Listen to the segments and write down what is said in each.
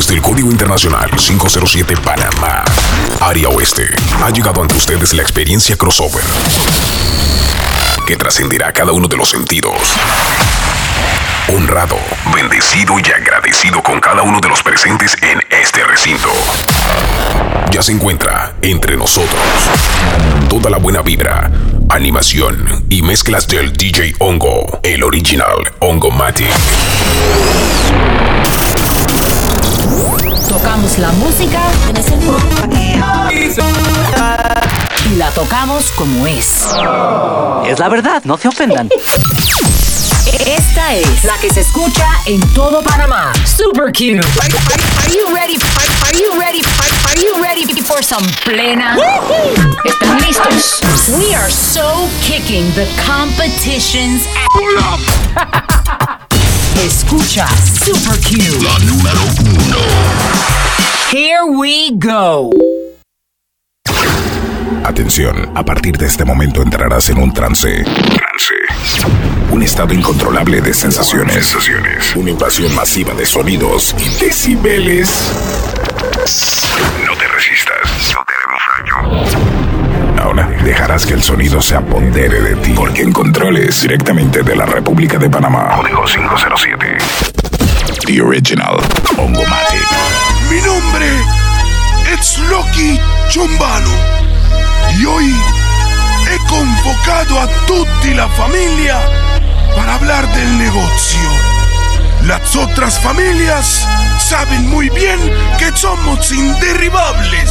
desde el Código Internacional 507 Panamá, área oeste, ha llegado ante ustedes la experiencia crossover que trascenderá cada uno de los sentidos. Honrado, bendecido y agradecido con cada uno de los presentes en este recinto. Ya se encuentra entre nosotros toda la buena vibra, animación y mezclas del DJ Hongo, el original Hongo Matic. Tocamos la música y la tocamos como es. Es la verdad, no se ofendan. Esta es la que se escucha en todo Panamá. Super cute. Are, are you ready? Are, are you ready? Are, are you ready for some plena? ¿Están listos? We are so kicking the competition's Escucha Super Cute. La número uno. Here we go. Atención, a partir de este momento entrarás en un trance. Trance. Un estado incontrolable de sensaciones. Sensaciones. Una invasión masiva de sonidos y decibeles. No te resistas. No te daño. Ahora dejarás que el sonido se apodere de ti. Porque en controles directamente de la República de Panamá. Código 507. The Original. Ongomatic. Mi nombre es Loki Chombalo y hoy he convocado a tutti la familia otras familias saben muy bien que somos inderribables.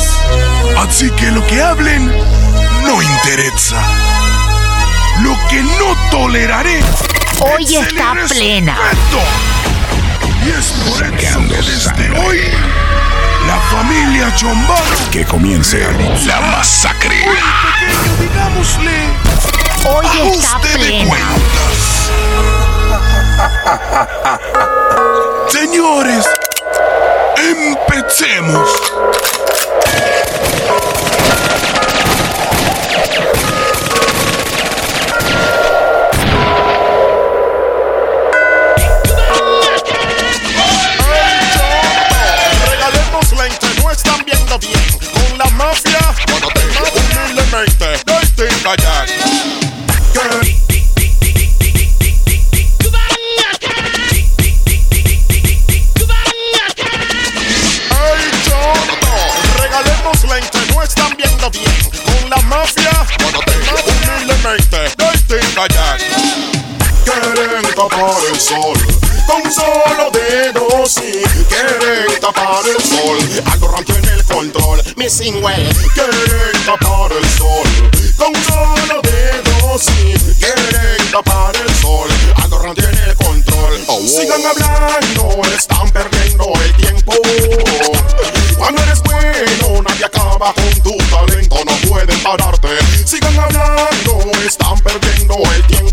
Así que lo que hablen no interesa. Lo que no toleraré Hoy es el está plena. irrespeto. Y es por eso que desde hoy la familia Chombano Que comience la masacre. un pequeño, digámosle, Hoy está ajuste de plena. cuentas. Señores, empecemos. Con la mafia, humildemente, Dirty Kayak. ¡Ey, tapar el sol con solo dedos y quieren tapar el sol. Algo en el control, missing well. Quieren tapar el sol con solo dedos y quieren tapar el sol. Algo en el control. Sigan hablando, están perdiendo el tiempo. Cuando eres bueno, nadie acaba con tu talento, no pueden pararte. Sigan hablando, están perdiendo el tiempo.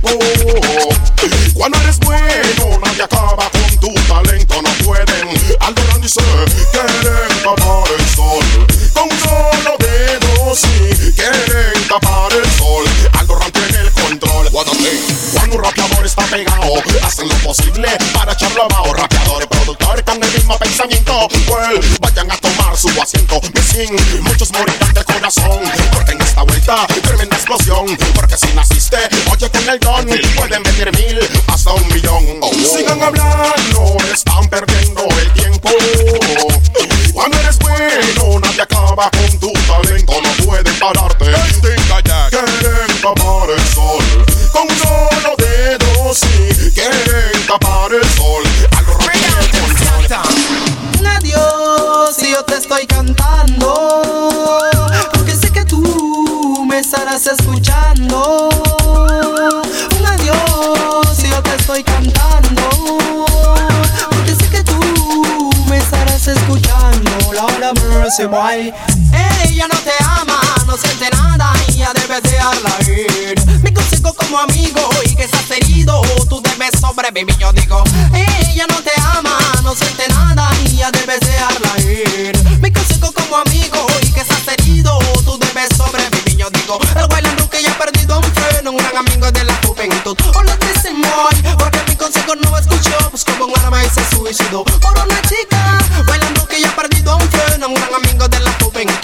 Ella no te ama, no siente nada y ya debes dejarla ir Mi consejo como amigo y que estás herido Tú debes sobrevivir, yo digo. Ella no te ama, no siente nada y ya debes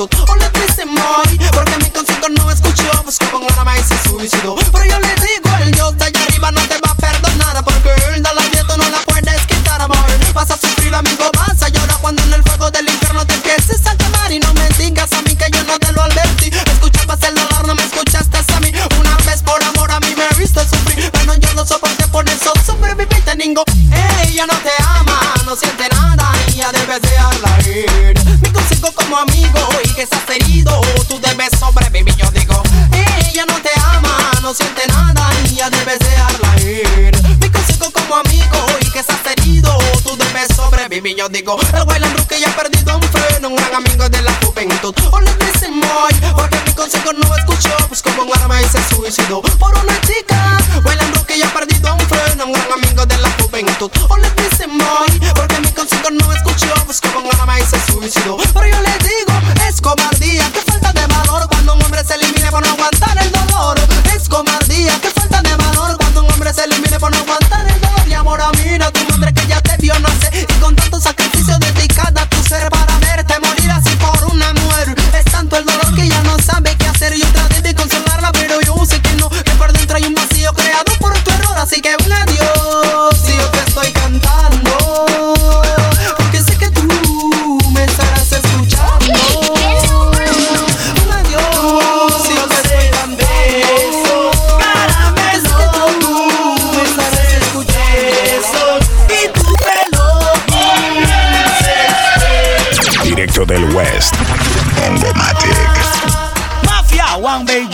All of this periódico. El bailan que ya ha perdido un freno, un gran amigo de la juventud. Olé del West. Mafia One Baby.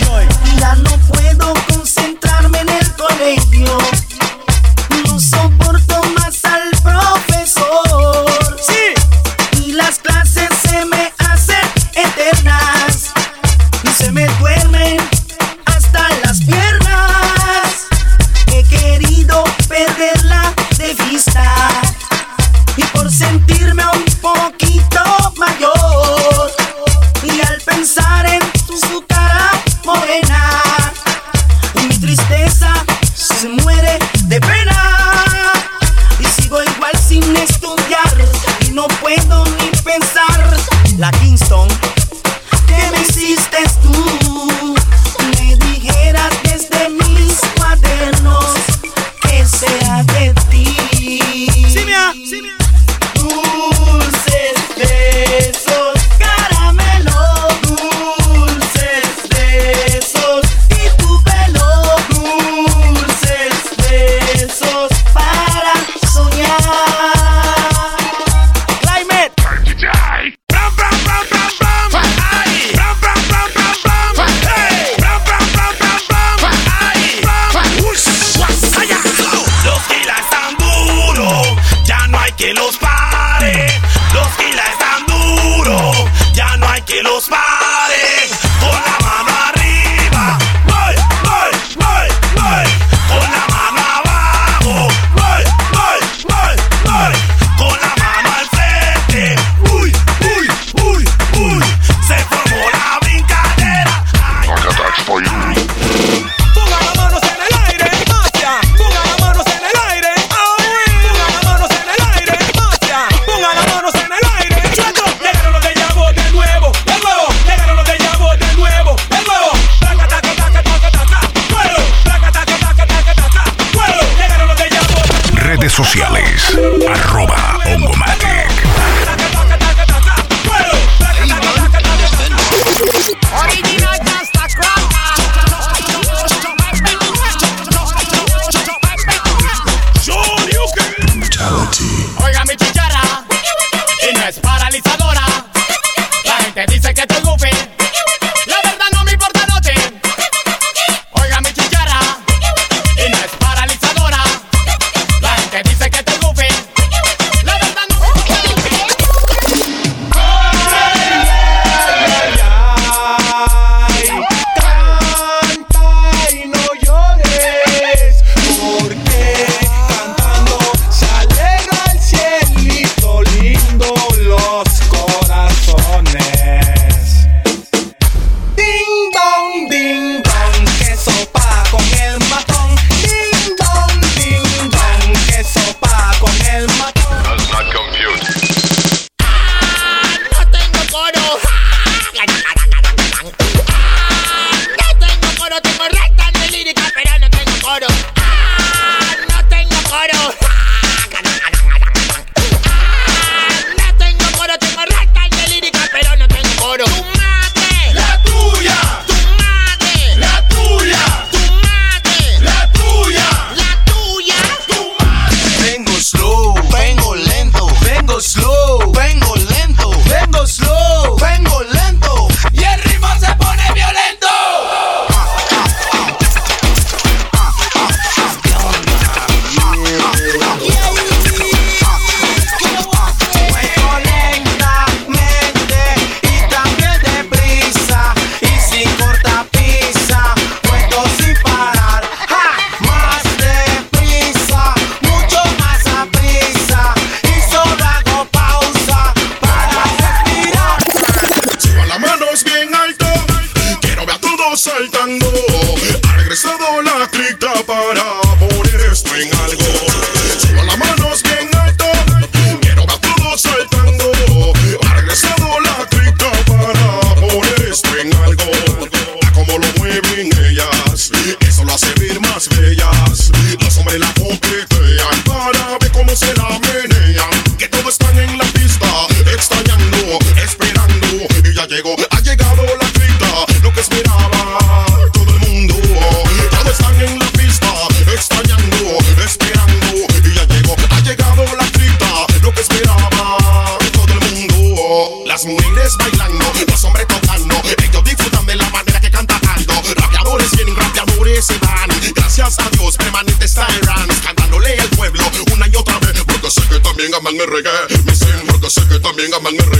aman el reggae. Mis hijos sé que también aman el reggae.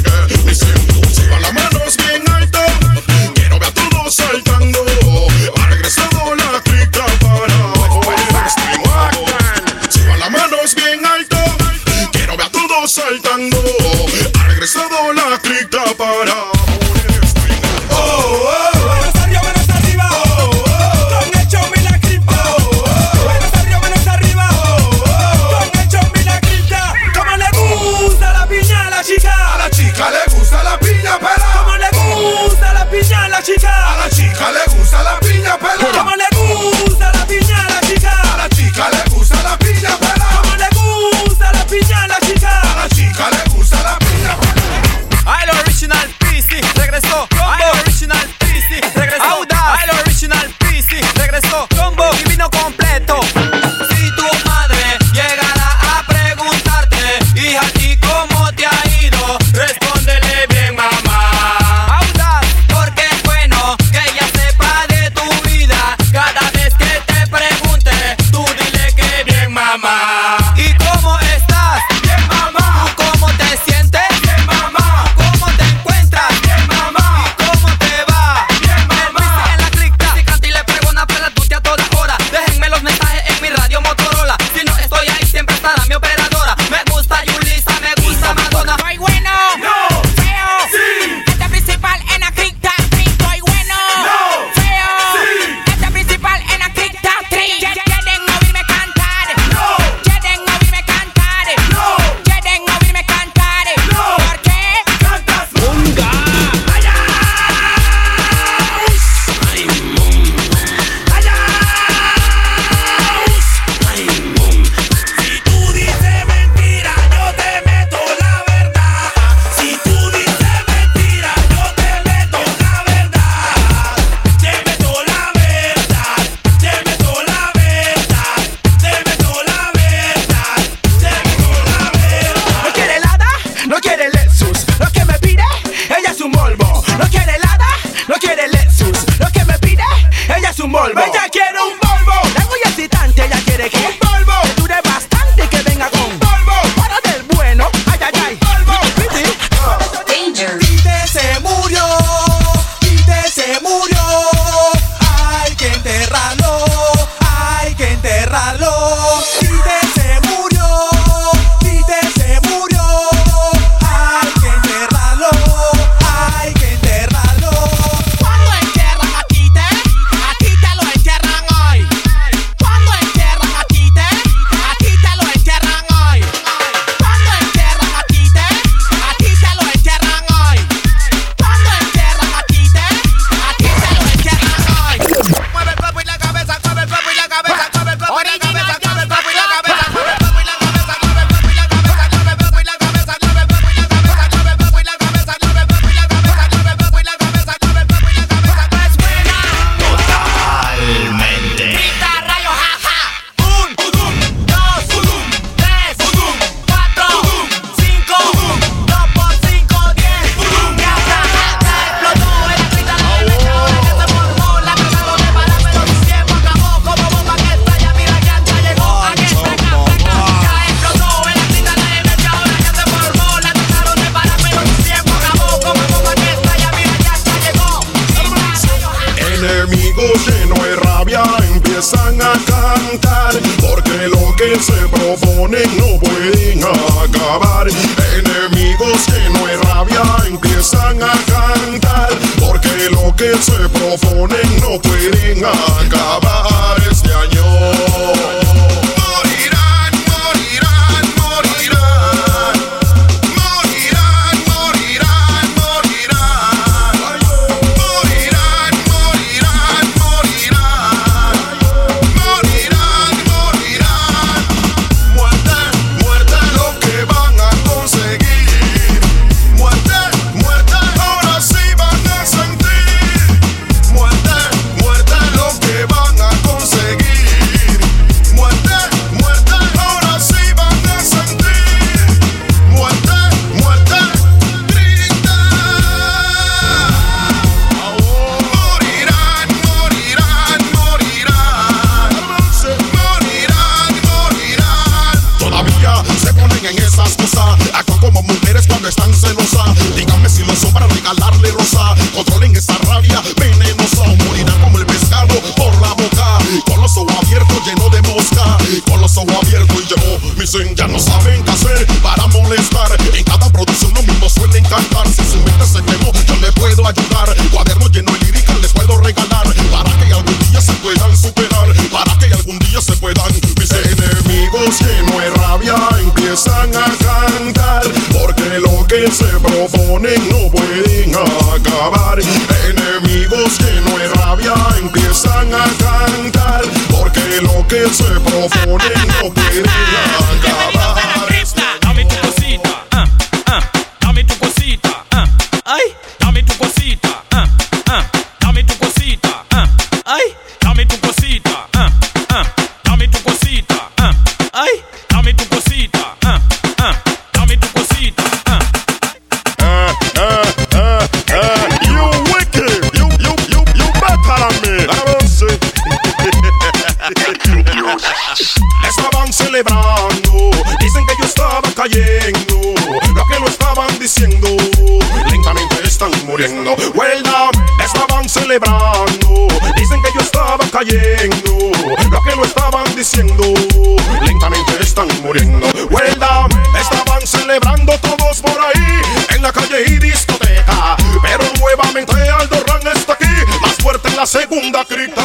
segunda crita.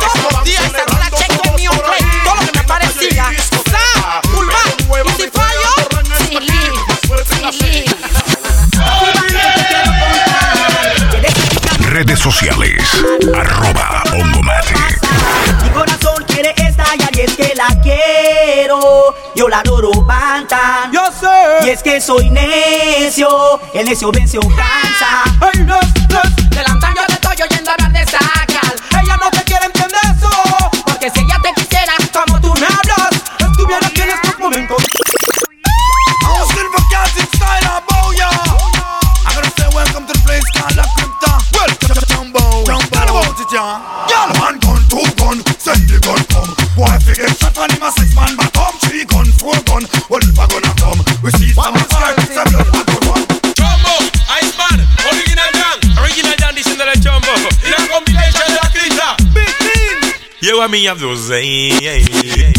Todos los días esa rola cheque mi hombre, todo lo que me parecía. Sa, curva, y si fallo, silí, Redes sociales, arroba Ongomatic. Mi corazón quiere estallar y es que la quiero. Yo la adoro panta. Yo sé. Y es que soy necio. El necio vence o cansa. Hey. minha dozinha.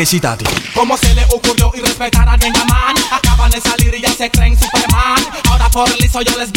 necesitati. ¿Cómo se le ocurrió irrespetar a Dengaman? Acaban de salir y ya se creen Superman. Ahora por liso yo les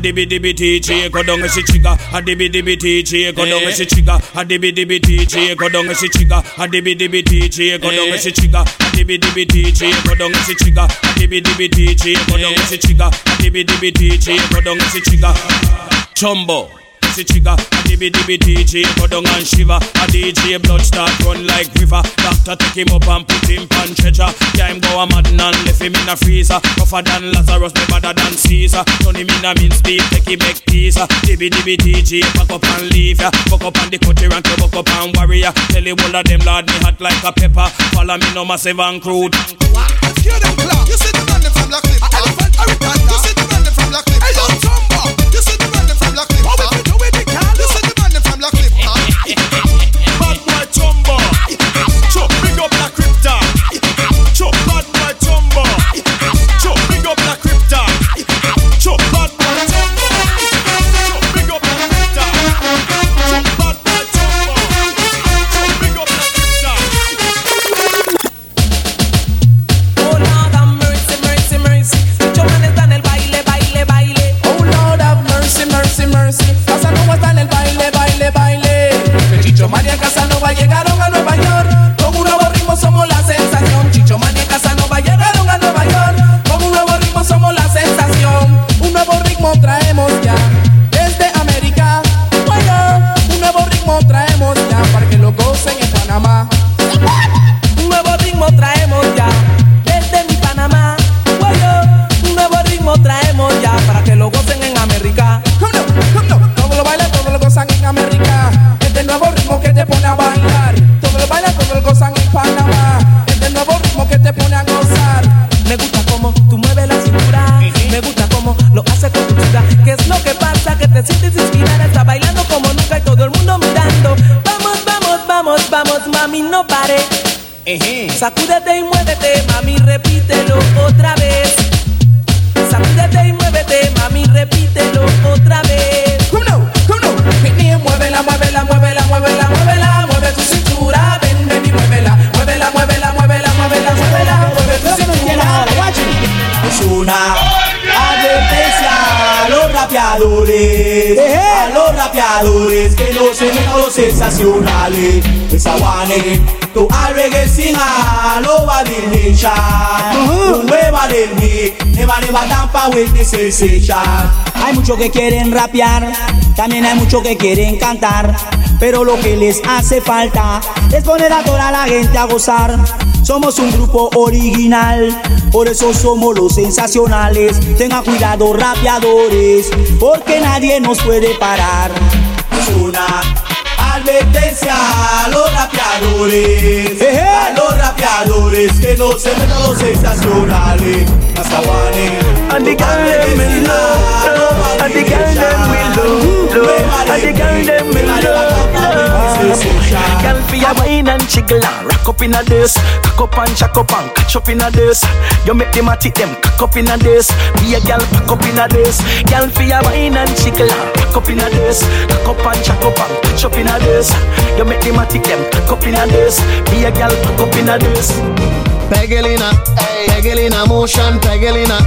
dibby dibby TJ go down she trigger. A dibby dibby TJ go down she trigger. A dibby dibby TJ go down she trigger. A dibby dibby TJ go down she trigger. A dibby dibby TJ go down she trigger. A dibby dibby TJ go down she trigger. A dibby dibby TJ go down she trigger. Chumbo si chigga. A dibby dibby DJ, go down and shiver. A DJ blood start run like river. Doctor take him up and put him on stretcher. Yeah, him go a mad and left him in a freezer. Tougher than Lazarus, me better than Caesar. Turn him in a mince beef, take him make teaser. Dibby dibby DJ, pack up and leave ya. Fuck up on the cutie rank, you buck up and warrior. Tell the whole of them lord me hot like a pepper. Follow me no massive and crude. Hear them clap. You see the man from Black Cliff. Elephant, elephant. You see the man them from Black Cliff. Hey, yo, Tumba. Nueva with the. Hay muchos que quieren rapear, también hay muchos que quieren cantar. Pero lo que les hace falta es poner a toda la gente a gozar. Somos un grupo original, por eso somos los sensacionales. Tengan cuidado, rapeadores, porque nadie nos puede parar. Una advertencia a los rapeadores, a los rapeadores que no se metan los sensacionales. Hasta And the girl them love, and the girl them will love, and the girl them will love, love. Girl fi a wine and jiggle and rock up in a this, cock up and jack up and catch up in a this. You make them a tick them cock up in a this. Be a girl pack up in a this. Girl fi a wine and jiggle and rock up in a this, cock up and jack up and catch up in a this. You make them a tick them cock up in a this. Be a girl pack up in a this. Pegelina, Pegelina motion, Pegelina,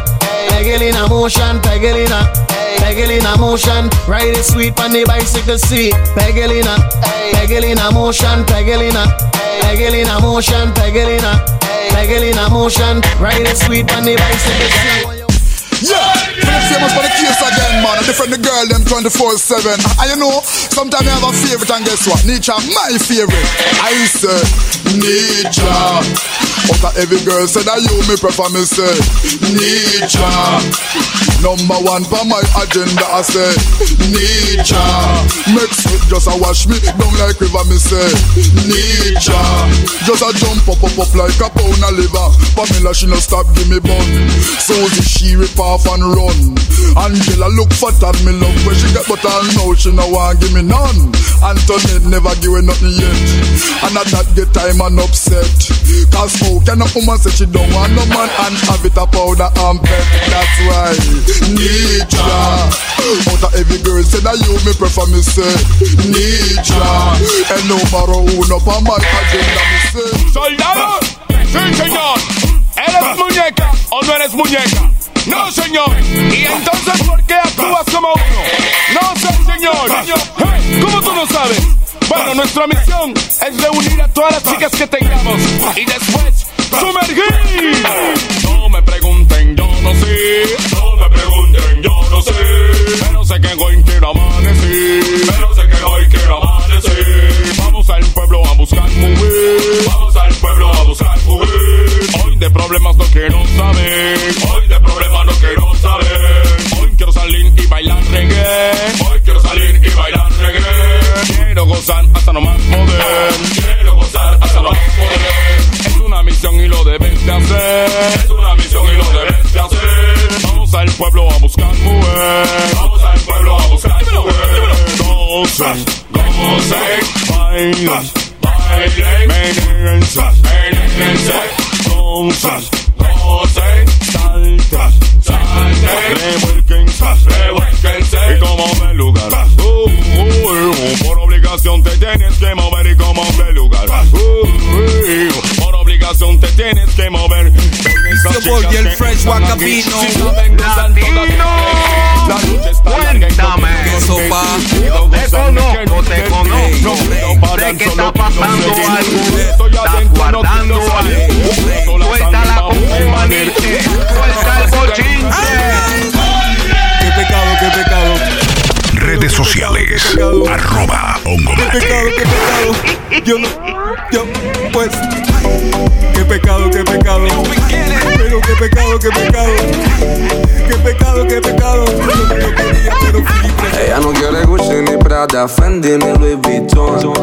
Pegelina motion, Pegelina, Peggle in a motion, ride it sweet on the bicycle seat. Peggle in a, in a motion, peggle in a, in a motion, peggle in a, in a motion, ride it sweet on the bicycle seat. Yeah, Philip famous for the case again, man. Defend the girl them 24-7. And you know, sometimes I have a favorite and guess what? Nietzsche, my favorite. I say, Nietzsche. But every girl said that you me prefer me say, Nietzsche. Number one for my agenda, I say, Nietzsche. Make sweet just a wash me down like river, me say, Nietzsche. Just a jump up, up, up like a pound of liver. Pamela, she no stop, give me bun. Susie, she rip off and run. Angela look fat and me love when she get but I know she no want give me none. Antoinette never give her nothing yet. And at that get time and upset. Cause how can a woman say she don't want no man and have it a powder and pet? That's why Nietzsche. Out of every girl say that you me prefer me say Nietzsche. And no matter who no on my agenda me Soldado, sí señor. ¿Eres muñeca o no eres muñeca? No, señor. ¿Y entonces por qué actúas como uno? No sé, señor. ¿Cómo tú no sabes? Bueno, nuestra misión es reunir a todas las chicas que tengamos y después sumergir. No me pregunten, yo no sé. No me pregunten, yo no sé. Pero sé que hoy quiero amanecer. Pero sé que hoy quiero amanecer. Vamos al pueblo a buscar mujer. Vamos al pueblo a buscar mujer. Hoy de problemas no quiero saber. Hoy de problemas no quiero saber. Hoy quiero salir y bailar reggae. Hoy quiero salir y bailar reggae. Quiero gozar hasta no más poder. Quiero gozar hasta no más poder. Es una misión y lo debes de hacer. Es una misión y lo debes de hacer. Vamos al pueblo a buscar mujer. Vamos al pueblo a buscar mujer. Gocen, gocen, bailen, Y como lugar, uh, uh, uh, por obligación te tienes que mover y como lugar. Por obligación te tienes que mover. Your boy, el Fresh Wacabino. La noche está larga y Cuéntame. Sopa. Te conozco, te conozco. Sé que está pasando algo. Estás guardando algo. Suéltala como manite. Suelta el bochinche. Qué pecado, qué pecado. Redes sociales. Arroba Qué Ongomate. pecado, qué pecado. Yo no. Yo, pues. Qué pecado, qué pecado. Qué pecado, qué pecado. Qué pecado, qué pecado. Ella no quiere Gucci ni Prada, Fendi ni Louis Vuitton.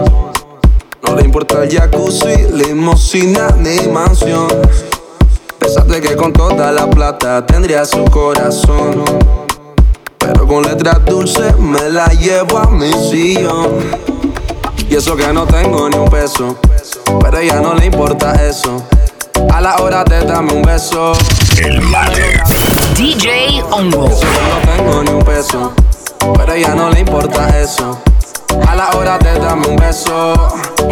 No le importa el jacuzzi, limosina ni mansión. Pensaste que con toda la plata tendría su corazón. Pero con letras dulces me la llevo a mi sillón. Y eso que no tengo ni un peso. Pero a ella no le importa eso. A la hora de darme un beso. El mate. DJ Ongo. No tengo ni un peso. Pero a ella no le importa eso. A la hora de darme un beso,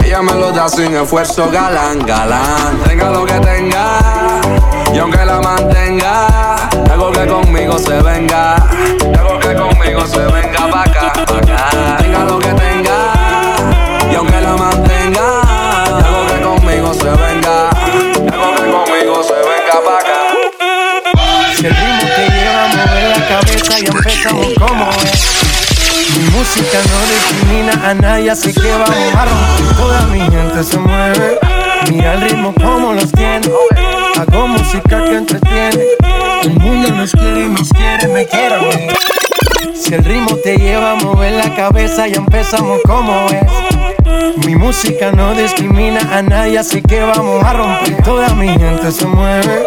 ella me lo da sin esfuerzo, galán, galán. Tenga lo que tenga, y aunque la mantenga, algo que conmigo se venga, algo que conmigo se venga pa' acá, pa' acá. Tenga lo que tenga, el ritmo te lleva a mover la cabeza y empezamos como es. Mi música no discrimina a nadie, así que vamos a romper. Toda mi gente se mueve. Mira el ritmo como los tiene. Hago música que entretiene. El mundo nos quiere y nos quiere, me quiere. Si el ritmo te lleva a mover la cabeza, ya empezamos como es. Mi música no discrimina a nadie, así que vamos a romper. Toda mi gente se mueve.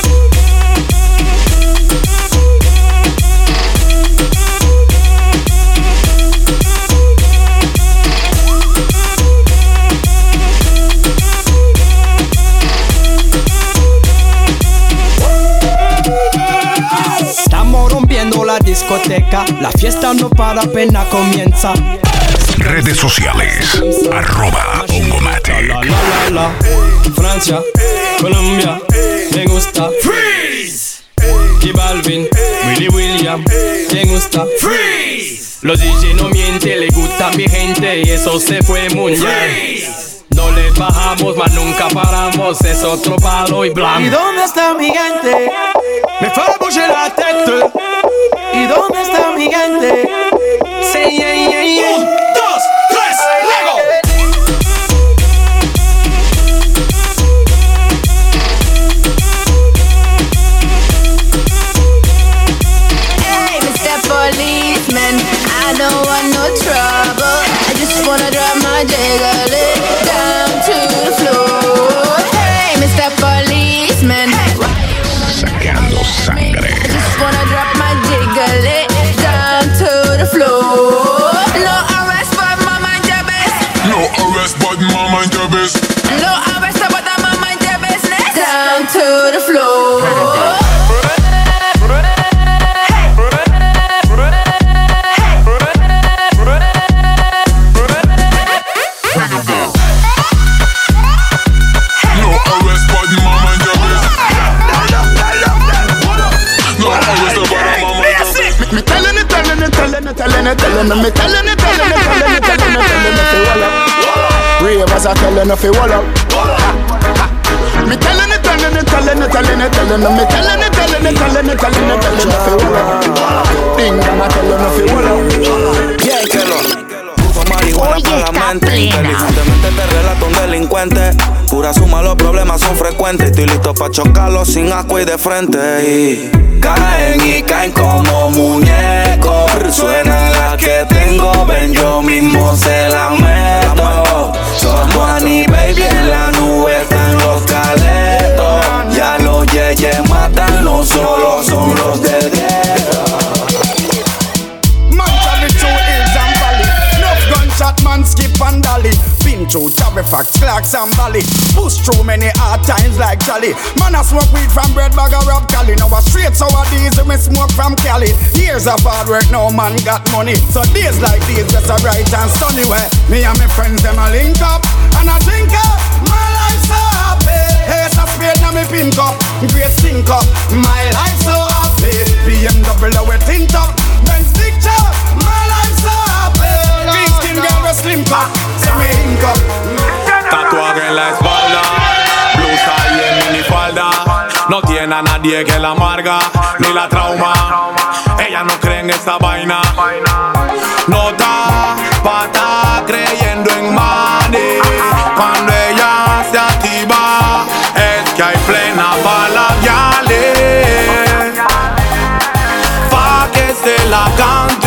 Discoteca. La fiesta no para, apenas comienza. Redes sociales. Arroba Ongomate. La la la la. Francia, Colombia, me gusta. Freeze. Y Balvin, Willy William, me gusta. Freeze. Los DJ no mienten, le gusta a mi gente y eso se fue mundial. No le bajamos, mas nunca paramos, es otro palo y ¿Y blanco. dónde está mi gente? Me fue bouger la. ¿Y dónde está mi gente? Say yeah, yeah, yeah. Cause I tell you up. Me telling it, telling it, telling it, telling it, telling it, me telling it, telling it, telling it, telling it, telling it, nothing, hold up. Ding, dong, I tell you nothing, hold up. Yeah, tell. Uso marihuana para la mente Inteligentemente te relato un delincuente Pura suma, los problemas son frecuentes Estoy listo para chocarlos sin agua y de frente Y caen y caen como muñecos Suena la que tengo, ven yo mismo se la meto Somos Annie Baby en la nube. están through Fairfax, Clarks and Valley. Push through many hard times like Charlie. Man I smoke weed from bread bag or rub Cali. Now a straight sour diesel me smoke from Cali. Years of hard work, no man got money. So days like these just a bright and sunny way. Me and my friends them a link up and I drink up. Uh, my life so happy. Ace of spade now me pink up. Great stink up. My life so happy. BMW we tint up. Benz picture. My life so happy. Big skin girl we slim cut. Tatuaje en la espalda, blusa y en minifalda. No tiene a nadie que la amarga ni la trauma. Ella no cree en esta vaina. No está pata creyendo en money. Cuando ella se activa, es que hay plena bala Pa' que se la canten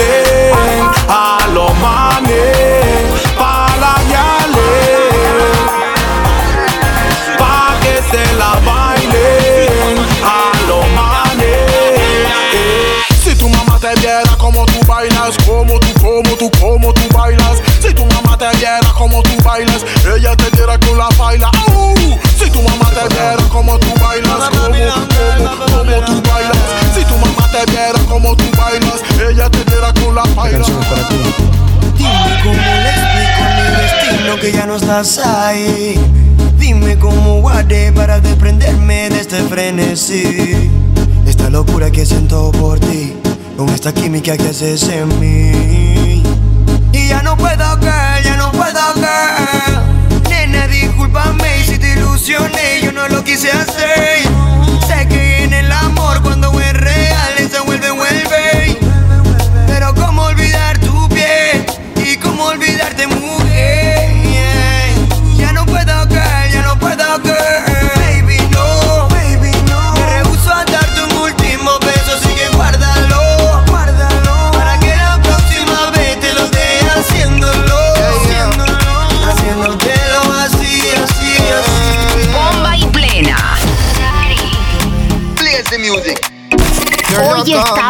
ella te diera con la baila. ¡Au! Si tu mamá te viera como tú bailas, como tú, como, como tú bailas. Si tu mamá te viera como tú bailas, ella te diera con la baila. Dime cómo le explico mi destino que ya no estás ahí. Dime cómo guardé para desprenderme de este frenesí. Esta locura que siento por ti, con esta química que haces en mí. Y ya no puedo girl, discúlpame si te ilusioné, yo no lo quise hacer.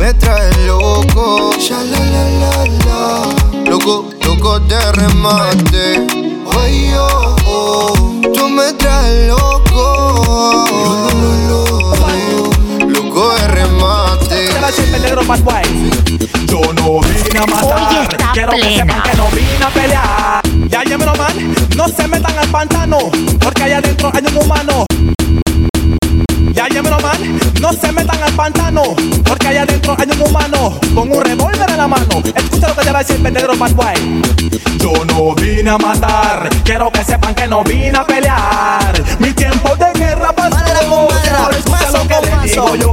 me traes loco. Sha, la, la, la, la. Loco, loco de remate. Ay, oh, oh, tú me traes loco. Loco de remate. Yo no vine a matar, quiero que sepan que no vine a pelear. Ya llévelo man, no se metan al pantano, porque allá adentro hay un humano. No se metan al pantano, porque allá adentro hay un humano con un revólver en la mano. Escucha lo que te va a decir el negro bad boy. Yo no vine a matar, quiero que sepan que no vine a pelear. Mi tiempo de guerra pasó. Ahora escucha lo que le digo yo.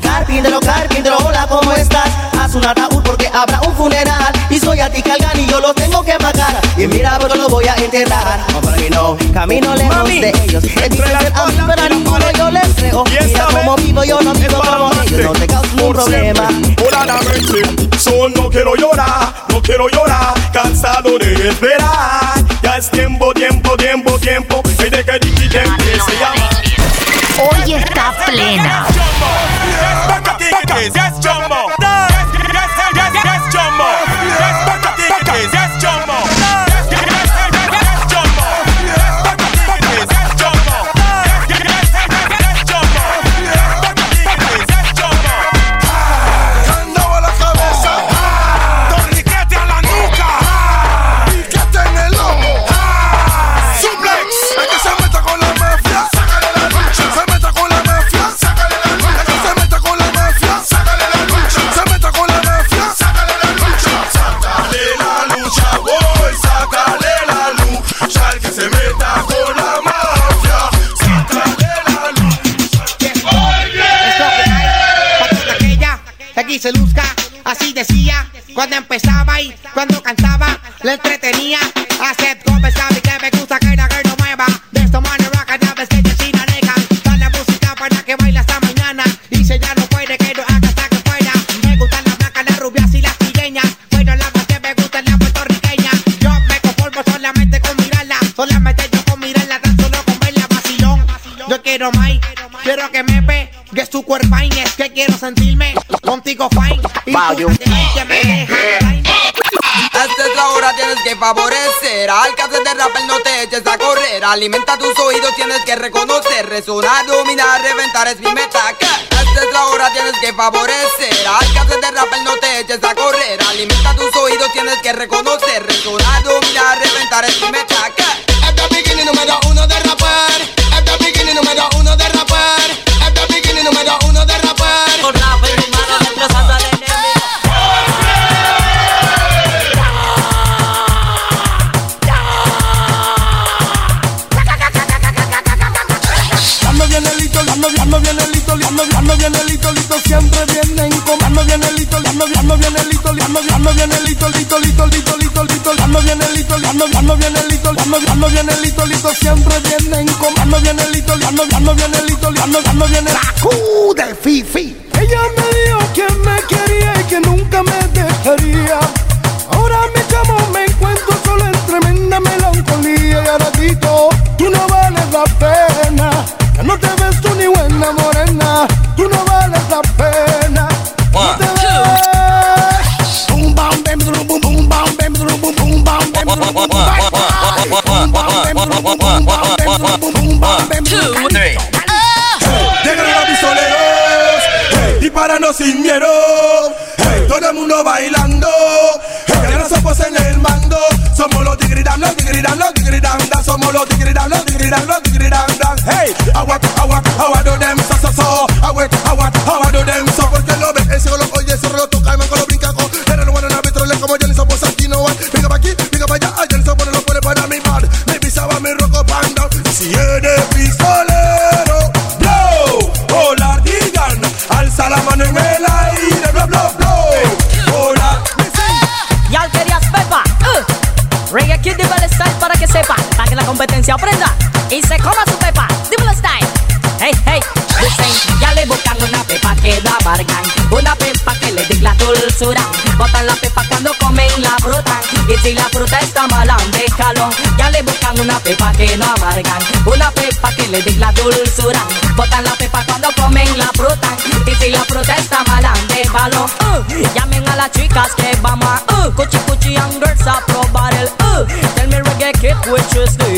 Carpintero, carpintero, hola, ¿cómo estás? Haz un ataúd porque habrá un funeral Y soy a ti Calgan y yo los tengo que matar Y mira, pero lo voy a enterrar. No, pero no, camino lejos Mami, de ellos Me dicen ser a mí, pero a ninguno yo les creo. Mira cómo vivo, yo no vivo como ellos. No te causo un problema. Puramente, son no quiero llorar, no quiero llorar, cansado de esperar. Ya es tiempo, tiempo, tiempo, tiempo, y de que Dicky se llama. Hoy está plena. Yes, Jumbo. Se luzca. Así decía, cuando empezaba y cuando cantaba, le entretenía. Acepto, sabe que me gusta que la girl no mueva. De esta manera cada vez que ella china negra. Da la música para que baile hasta mañana. Y si ya no puede, que lo haga hasta que pueda. Me gustan las blancas, las rubias y las trigueñas. Pero las más que me gustan las puertorriqueñas. Yo me conformo solamente con mirarla. Solamente yo con mirarla, tan solo con verla vacilón. Yo quiero más, quiero que me ve. Que su cuerpo fine, es que quiero sentirme contigo fine. Y tú que me deja Esta es la hora, tienes que favorecer Al que de rapper no te eches a correr. Alimenta tus oídos, tienes que reconocer. Resonar, dominar, reventar es mi meta. Esta es la hora, tienes que favorecer Al que de rapper no te eches a correr. Alimenta tus oídos, tienes que reconocer. Resonar, dominar, reventar es mi meta viene lito, lito, lito, lito, lito, lito. Cuando viene lito, cuando, cuando viene lito, cuando, cuando viene lito, lito. Siempre vienen con. Cuando viene lito, cuando, cuando viene lito, cuando, cuando viene la Q del Fifi. Ella me dijo que me quería y que nunca me dejaría. Sin miedo. Hey, todo el mundo bailando. Hey, ya somos en el mando. Somos los tigridan, los tigridan, los tigridan. Somos los tigridan, los tigridan, los tigridan. Hey, agua, agua, agua do them so so so. Do competencia aprenda. Y se coma su pepa. Dímelo. Hey, hey. Dicen, ya le buscan una pepa que da bargan. Una pepa que le diga la dulzura. Botan la pepa cuando comen la fruta. Y si la fruta está mala, déjalo. Ya le buscan una pepa que no amargan. Una pepa que le diga la dulzura. Botan la pepa cuando comen la fruta. Y si la fruta está mala, déjalo. Uh. Llamen a las chicas que vamos a uh. Cuchi cuchi and girls a probar el uh. Tell me reggae kid which is the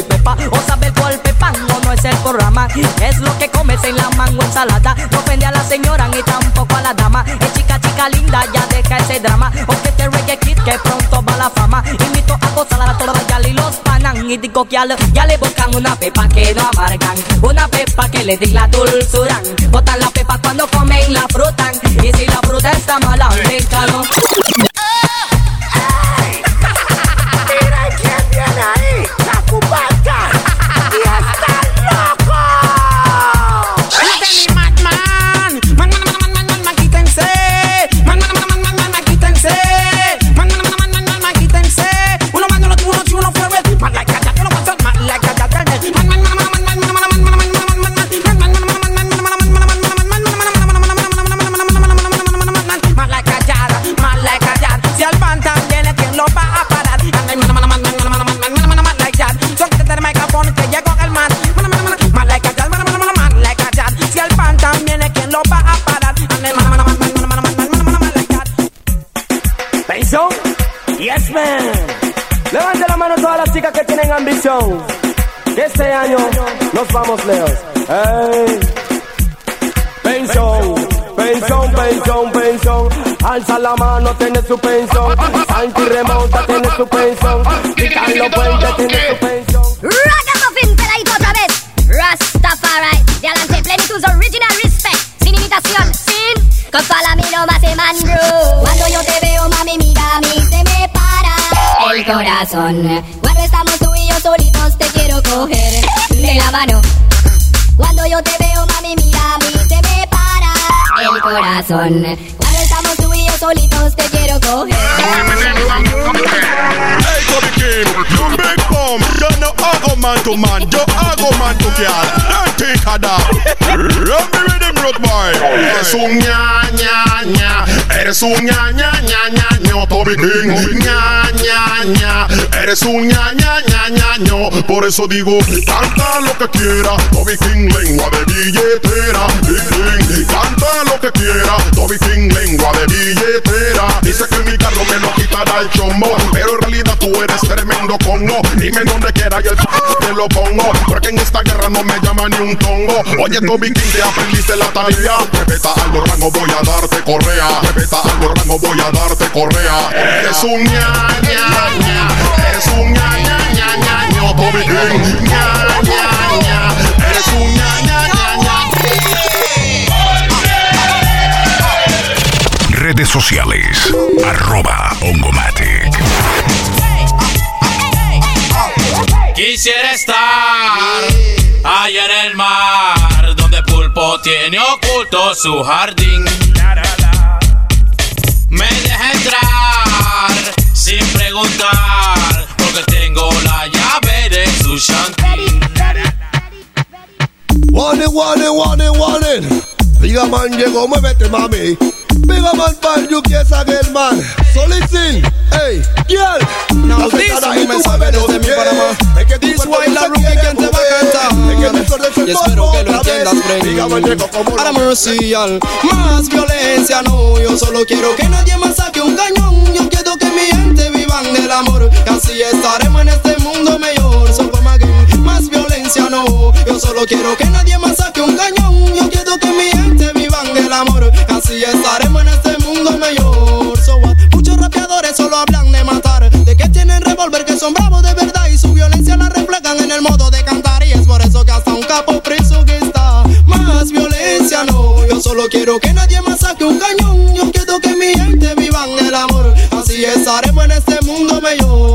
O saber cuál pepa no, es el programa. Es lo que comes en la mango ensalada. No ofende a la señora ni tampoco a la dama. Es chica, chica linda, ya deja ese drama. Porque este reggae kid que pronto va la fama. Invito a gozar a toda la y los panan. Y digo que al- ya le buscan una pepa que no amargan. Una pepa que le diga la dulzura. Botan la pepa cuando comen la fruta. Y si la fruta está mala, déjalo. Que este año nos vamos lejos. Hey. Pensión, pensión, pensión, pensión. Alza la mano, tiene su pensión. Santi remonta, tiene su pensión. Y Carlos Puente tiene su pensión. Ragamuffin, peladito otra vez. Rastafari, de adelante plenitud, original respect. Sin imitación, sin Copala mí no más se mandro. Cuando yo te veo, mami, mira, a mí se me para el corazón. Corazón. Estamos tú y solitos te quiero coger. Hey, you. Yo man to man, yo hago man to girl. Eres un ña, ña, ña. Eres un ña, ña, ña, ña, ño, Toby King. ña, ña, ña. Eres un ña, ña, ña, ña, ño. Por eso digo, canta lo que quiera. Toby King, lengua de billetera. King, canta lo que quiera. Toby King, lengua de billetera. Dice que mi carro me lo quitará el chombo. Pero en realidad tú eres tremendo congo. Dime dónde quiera y el te lo pongo. Porque en esta guerra no me llama ni un tongo. Oye, Toby King, te aprendiste la tarea. Respeta algo rango, voy a darte correa. Respeta algo rango, voy a darte correa. Eres un ña, ña, ña. Eres un ña, ña, ña, ña, ño, Toby King. ña, ña, ña. Eres un ña, ña, ña, ña. Redes sociales. Arroba Ongomatic. Quisiera estar allá en el mar, donde Pulpo tiene oculto su jardín. Me entrar sin preguntar, porque tengo la llave de su shanty. Warning, warning, warning, warning. Diga man llegó, muévete mami. Diga man pan, you que el man. So listen, hey, girl. Now this y me tú sabe muévelo desde mi. Panamá. This cuerpo why la se rookie quien te va a cantar. Y espero que lo entiendas, como A la mercy, al más violencia, no. Yo solo quiero que nadie más saque un cañón. Yo quiero que mi gente vivan del amor. Y así estaremos en este mundo mejor. Solo más violencia, no. Yo solo quiero que nadie más saque un cañón. Amor. Y así estaremos en este mundo mejor. So? Muchos rapeadores solo hablan de matar. De que tienen revólver, que son bravos de verdad. Y su violencia la reflejan en el modo de cantar. Y es por eso que hasta un capo preso que está. Más violencia, no. Yo solo quiero que nadie más saque un cañón. Yo quiero que mi gente vivan del amor. Así estaremos en este mundo mejor.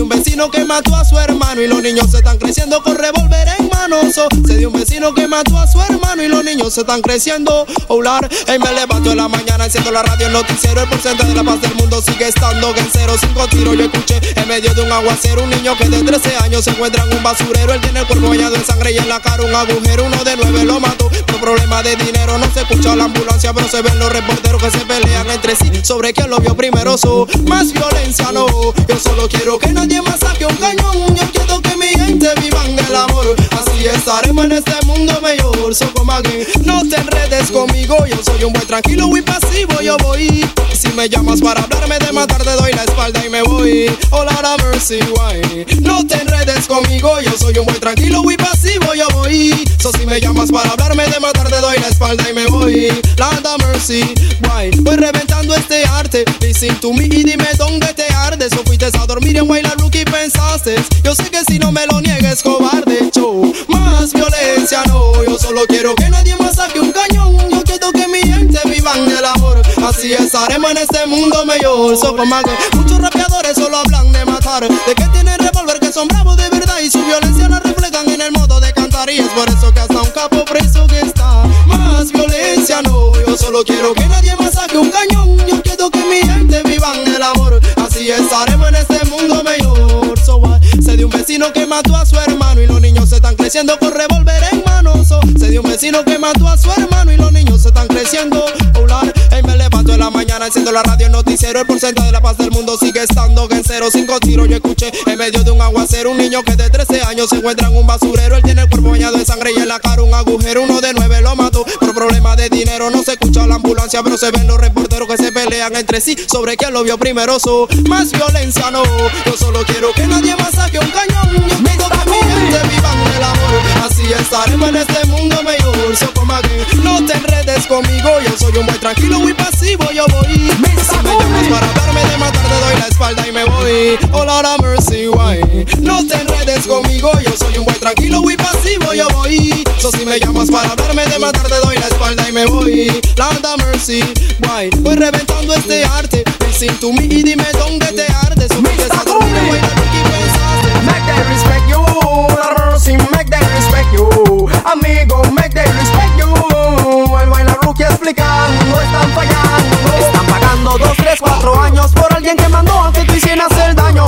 Dio un vecino que mató a su hermano y los niños se están creciendo con revólver en mano. So, se dio un vecino que mató a su hermano y los niños se están creciendo. Olar, y me levanto en la mañana enciendo la radio, el noticiero, el porcentaje de la paz del mundo sigue estando en cero, cinco tiros yo escuché en medio de un aguacero un niño que de 13 años se encuentra en un basurero. Él tiene el cuerpo bañado en sangre y en la cara un agujero. Uno de nueve lo mató por problema de dinero. No se escucha la ambulancia, pero se ven los reporteros que se pelean entre sí sobre quién lo vio primero. So, más violencia no. Yo solo quiero que nadie más saque un cañón. Yo quiero que mi gente vivan del amor. Así estaremos en este mundo mejor. So, como alguien, no te enredes conmigo. Yo soy un buen tranquilo y pasivo. Yo voy. Si me llamas para hablarme de matar, te doy la espalda y me voy. Oh, Lord have mercy, why? No te enredes conmigo. Yo soy un buen tranquilo y pasivo. Yo voy. So, si me llamas para hablarme de matar, te doy la espalda y me voy. Lord mercy, why? Voy reventando este arte. Listen to me y dime dónde te ardes. O fuiste a dormir en Wayla Rookie pensaste. Yo sé que si no me lo niegues, cobarde. Show. Más violencia, no. Yo solo quiero que nadie más saque un cañón. Yo quiero que mi gente vivan del amor. Así estaremos en este mundo mejor. So, como hago, muchos rapeadores solo hablan de matar. De que tienen revólver, que son bravos de verdad. Y su violencia la reflejan en el modo de cantar. Y es por eso que hasta un capo preso que está. Más violencia, no. Yo solo quiero que nadie más saque un cañón. Yo quiero que mi gente vivan del amor. Así estaremos en vecino que mató a su hermano y los niños se están creciendo con revólver en mano. So, se dio un vecino que mató a su hermano y los niños se están creciendo. Mañana enciendo la radio, el noticiero, el porcentaje de la paz del mundo sigue estando en cero, cinco tiros yo escuché en medio de un aguacero un niño que de 13 años se encuentra en un basurero. Él tiene el cuerpo bañado en sangre y en la cara un agujero. Uno de nueve lo mató por problemas de dinero. No se escucha la ambulancia, pero se ven los reporteros que se pelean entre sí sobre quién lo vio primero. So, más violencia no. Yo solo quiero que nadie más saque un cañón. Yo quiero que mi gente vivan del amor. Así estaremos en este mundo mejor. So, como aquí, no te conmigo. Yo soy un buen tranquilo y pasivo. Yo voy. Si me llamas para hablarme de matar, te doy la espalda y me voy. Oh Lord have mercy, why? No te enredes conmigo. Yo soy un buen tranquilo y pasivo. Yo voy. So, si me llamas para hablarme de matar, te doy la espalda y me voy. Have mercy, why? Voy reventando este arte. Listen to me y dime dónde te ardes. So, pides a dormir pensaste. Make them respect you, Lord mercy, make no están fallando. Están pagando dos, tres, cuatro años por alguien que mandó a que tú hicieras el daño.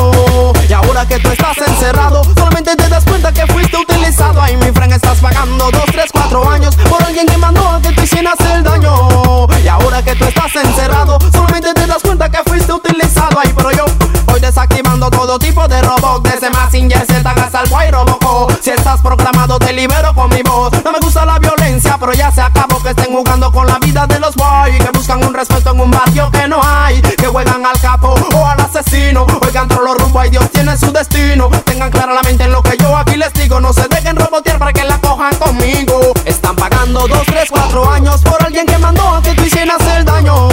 Y ahora que tú estás encerrado, solamente te das cuenta que fuiste utilizado. Ay, mi Frank, estás pagando dos, tres, cuatro años por alguien que mandó a que tú hicieras el daño. Y ahora que tú estás encerrado, solamente te das cuenta que fuiste utilizado. Ay, pero yo voy desactivando todo tipo de robots, desde Massinger Z hasta el Guay Roboco. Si estás programado, te libero con mi voz. No me gusta la violencia, pero ya se acabó que estén jugando con la de los boys. Que buscan un respeto en un barrio que no hay. Que juegan al capo o al asesino. Oigan, los rumbo y Dios tiene su destino. Tengan clara la mente en lo que yo aquí les digo. No se dejen robotear para que la cojan conmigo. Están pagando dos, tres, cuatro años por alguien que mandó a que tú hicieras el daño.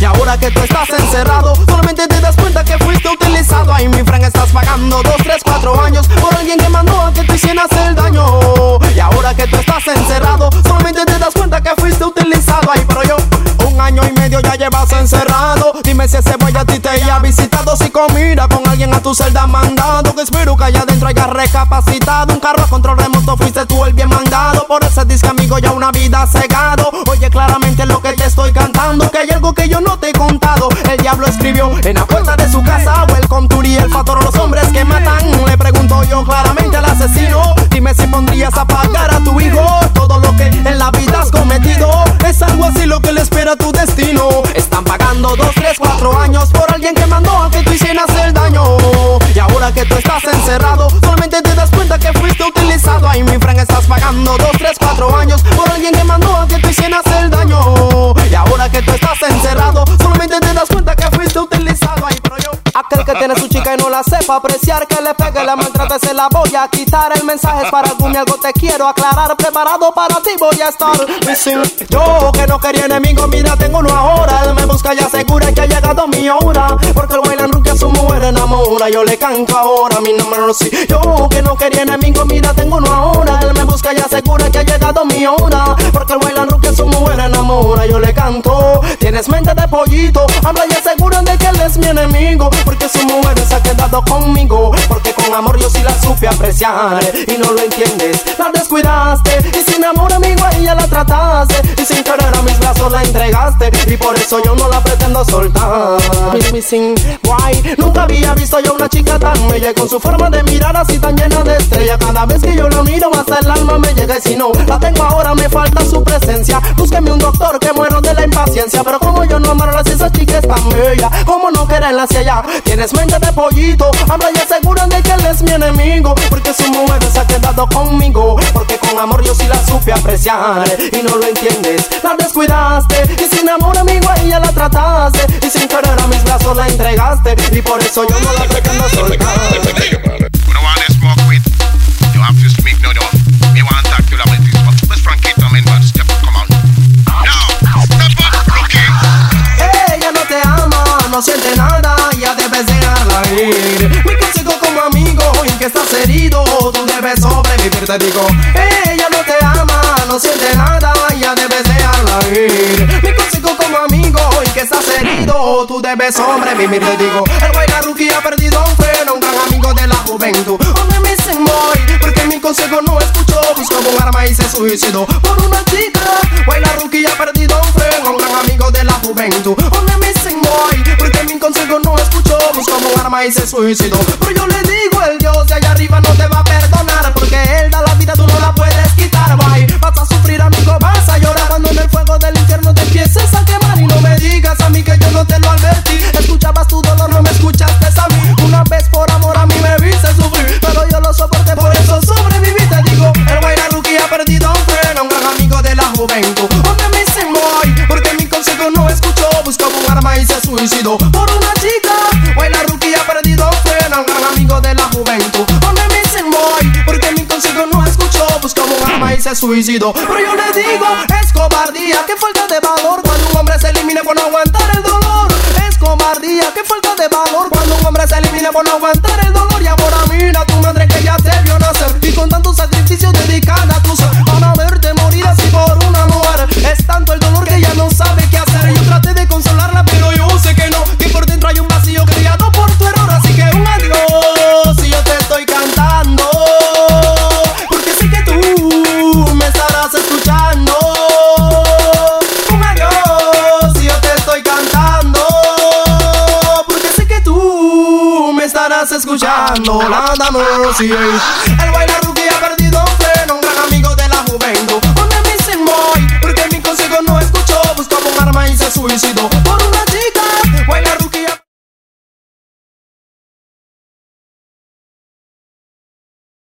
Y ahora que tú estás encerrado, solamente te das cuenta que fuiste utilizado. Ahí mi friend estás pagando dos, tres, cuatro años por alguien que mandó a que tú hicieras el daño. Y ahora que tú estás encerrado, llevas encerrado. Dime si ese boy a ti te haya visitado. Si comida con alguien a tu celda mandado. Que espero que allá adentro haya recapacitado. Un carro a control remoto fuiste tú el bien mandado. Por ese disco, amigo, ya una vida cegado. Oye claramente lo que te estoy cantando. Que hay algo que yo no te he contado. El diablo escribió en la puerta de su casa. Welcome to el fatoro, los hombres que matan. Le pregunto yo claramente al asesino. Dime si pondrías a pagar a tu hijo. Todo lo que en la vida has cometido. Es algo así lo que le espera tu destino. Están pagando dos, tres, cuatro años por alguien que mandó a que tú hicieras el daño. Y ahora que tú estás encerrado, solamente te das cuenta que fuiste utilizado. Ahí mi friend estás pagando dos, tres, cuatro años por alguien que mandó a que tú hicieras el daño. Y ahora que tú estás encerrado, Aquel que tiene su chica y no la sepa apreciar, que le pegue, la maltrate, se la voy a quitar. El mensaje es para algún y algo te quiero aclarar. Preparado para ti voy a estar. Yo que no quería enemigo, mira, tengo uno ahora. Yo le canto ahora mi número sí. Yo que no quería enemigo, mira, tengo uno ahora. Él me busca y asegura que ha llegado mi hora. Porque el bailan que su mujer enamora. Yo le canto. Tienes mente de pollito. Habla y aseguran de que él es mi enemigo. Porque su mujer se ha quedado conmigo. Porque con amor yo sí la supe apreciar. Y no lo entiendes, la descuidaste. Y sin amor, amigo, a ella la trataste. Y sin querer a mis brazos la entregaste. Y por eso yo no la pretendo soltar. Miss Missing Why, nunca había visto yo una chica tan bella. Con su forma de mirar así tan llena de estrella. Cada vez que yo la miro, hasta el alma me llega. Y si no la tengo ahora, me falta su presencia. Búsqueme un doctor que muero de la impaciencia. Pero como yo no amarla si esa chica es tan bella. Como no quererla hacia allá. Tienes mente de pollito. Habla y aseguran de que él es mi enemigo. Porque su mujer se ha quedado conmigo. Porque con amor yo sí la supe apreciar. Y no lo entiendes, la descuidaste. Y sin amor, amigo, a ella la trataste. Y sin querer a mis brazos la entregaste. Y por eso yo no la pretendo soltar. No siente nada, ya debes dejarla ir. Mi consejo como que estás herido, tú debes sobrevivir, te digo. Ella no te ama, no siente nada, ya debes dejarla ir. Mi consejo como amigo, y que estás herido, tú debes sobrevivir, te digo. El rookie ha perdido un freno, un gran amigo de la juventud. Donde me dicen boy, porque mi consejo no escuchó, buscó un arma y se suicidó por una chica. Guayna rookie ha perdido un freno, un amigo de la juventud. Me dicen boy, porque mi consejo no escuchó, buscó un arma y se suicidó. Pero yo le digo, el Dios de allá arriba no te va a perdonar, porque él da la vida, tú no la puedes quitar, bye. Vas a sufrir, amigo, vas a llorar cuando en el fuego del infierno te empieces a quemar. Y no me digas a mí que yo no te lo advertí. Por una chica. Guayna Rookie ha perdido freno, un gran amigo de la juventud. Donde me dicen boy, porque mi consejo no escuchó, buscó un arma y se suicidó. Pero yo le digo, es cobardía, que falta de valor cuando un hombre se elimina por no aguantar el dolor. Es cobardía, que falta de valor cuando un hombre se elimina por no aguantar el dolor. Y ahora mira tu madre que ya te vio nacer y con tanto sacrificio que tú me estarás